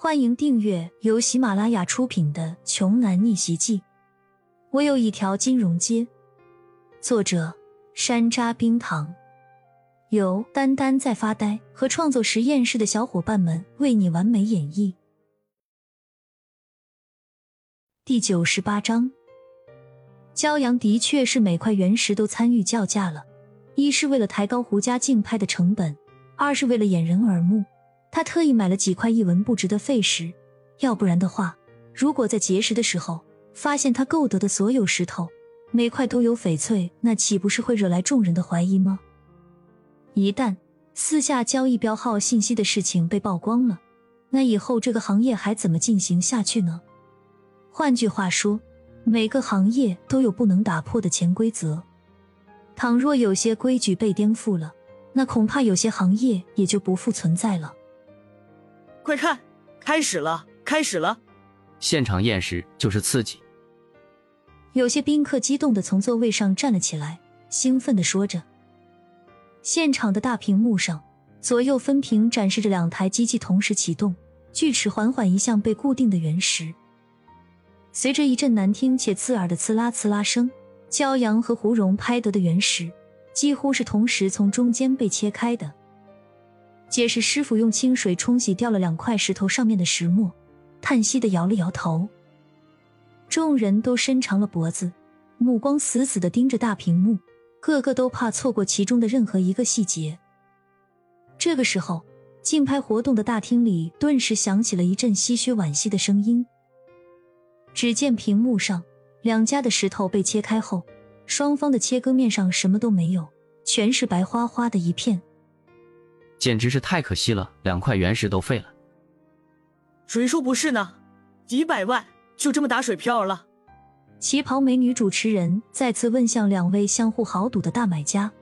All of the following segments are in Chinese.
欢迎订阅由喜马拉雅出品的《穷男逆袭记》。我有一条金融街。作者：山楂冰糖，由丹丹在发呆和创作实验室的小伙伴们为你完美演绎。第九十八章，骄阳的确是每块原石都参与叫价了，一是为了抬高胡家竞拍的成本，二是为了掩人耳目。他特意买了几块一文不值的废石，要不然的话，如果在结石的时候发现他购得的所有石头每块都有翡翠，那岂不是会惹来众人的怀疑吗？一旦私下交易标号信息的事情被曝光了，那以后这个行业还怎么进行下去呢？换句话说，每个行业都有不能打破的潜规则，倘若有些规矩被颠覆了，那恐怕有些行业也就不复存在了。快看，开始了，开始了！现场验尸就是刺激。有些宾客激动的从座位上站了起来，兴奋的说着。现场的大屏幕上，左右分屏展示着两台机器同时启动，锯齿缓缓移向被固定的原石。随着一阵难听且刺耳的刺啦刺啦声，骄阳和胡蓉拍得的原石几乎是同时从中间被切开的。解释师傅用清水冲洗掉了两块石头上面的石墨，叹息的摇了摇头。众人都伸长了脖子，目光死死的盯着大屏幕，个个都怕错过其中的任何一个细节。这个时候，竞拍活动的大厅里顿时响起了一阵唏嘘惋惜的声音。只见屏幕上两家的石头被切开后，双方的切割面上什么都没有，全是白花花的一片。简直是太可惜了，两块原石都废了。谁说不是呢？几百万就这么打水漂了？旗袍美女主持人再次问向两位相互豪赌的大买家：“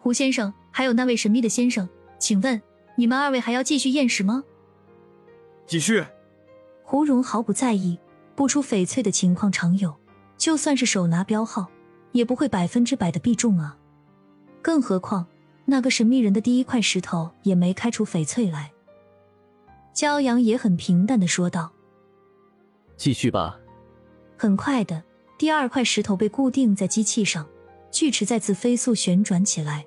胡先生，还有那位神秘的先生，请问你们二位还要继续验尸吗？”继续。胡蓉毫不在意，不出翡翠的情况常有，就算是手拿标号，也不会百分之百的必中啊。更何况。那个神秘人的第一块石头也没开出翡翠来。骄阳也很平淡的说道：“继续吧。”很快的，第二块石头被固定在机器上，锯齿再次飞速旋转起来。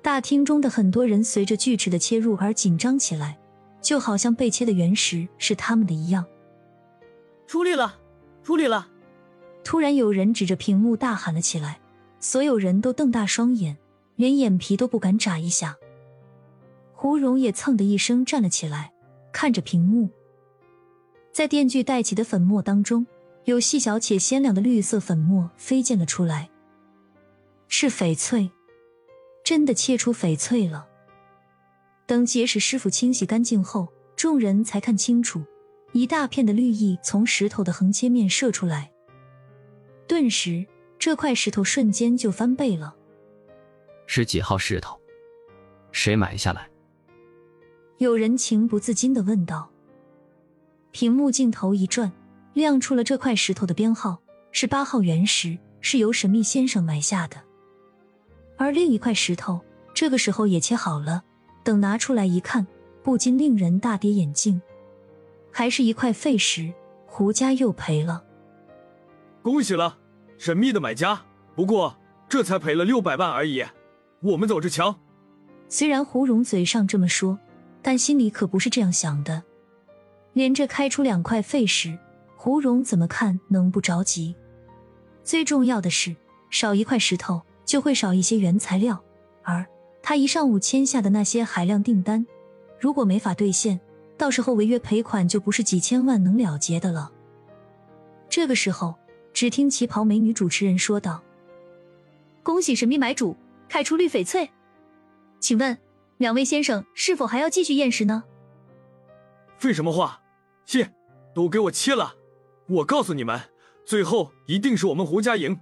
大厅中的很多人随着锯齿的切入而紧张起来，就好像被切的原石是他们的一样。出力了，出力了！突然有人指着屏幕大喊了起来，所有人都瞪大双眼。连眼皮都不敢眨一下，胡蓉也蹭的一声站了起来，看着屏幕，在电锯带起的粉末当中，有细小且鲜亮的绿色粉末飞溅了出来，是翡翠，真的切出翡翠了。等结石师傅清洗干净后，众人才看清楚，一大片的绿意从石头的横切面射出来，顿时这块石头瞬间就翻倍了。是几号石头？谁买下来？有人情不自禁的问道。屏幕镜头一转，亮出了这块石头的编号是八号原石，是由神秘先生买下的。而另一块石头这个时候也切好了，等拿出来一看，不禁令人大跌眼镜，还是一块废石。胡家又赔了。恭喜了，神秘的买家。不过这才赔了六百万而已。我们走着瞧。虽然胡蓉嘴上这么说，但心里可不是这样想的。连着开出两块废石，胡蓉怎么看能不着急？最重要的是，少一块石头就会少一些原材料，而他一上午签下的那些海量订单，如果没法兑现，到时候违约赔款就不是几千万能了结的了。这个时候，只听旗袍美女主持人说道：“恭喜神秘买主！”开出绿翡翠，请问两位先生是否还要继续验尸呢？废什么话！切，都给我切了！我告诉你们，最后一定是我们胡家赢。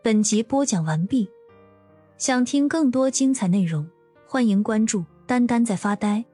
本集播讲完毕，想听更多精彩内容，欢迎关注“丹丹在发呆”。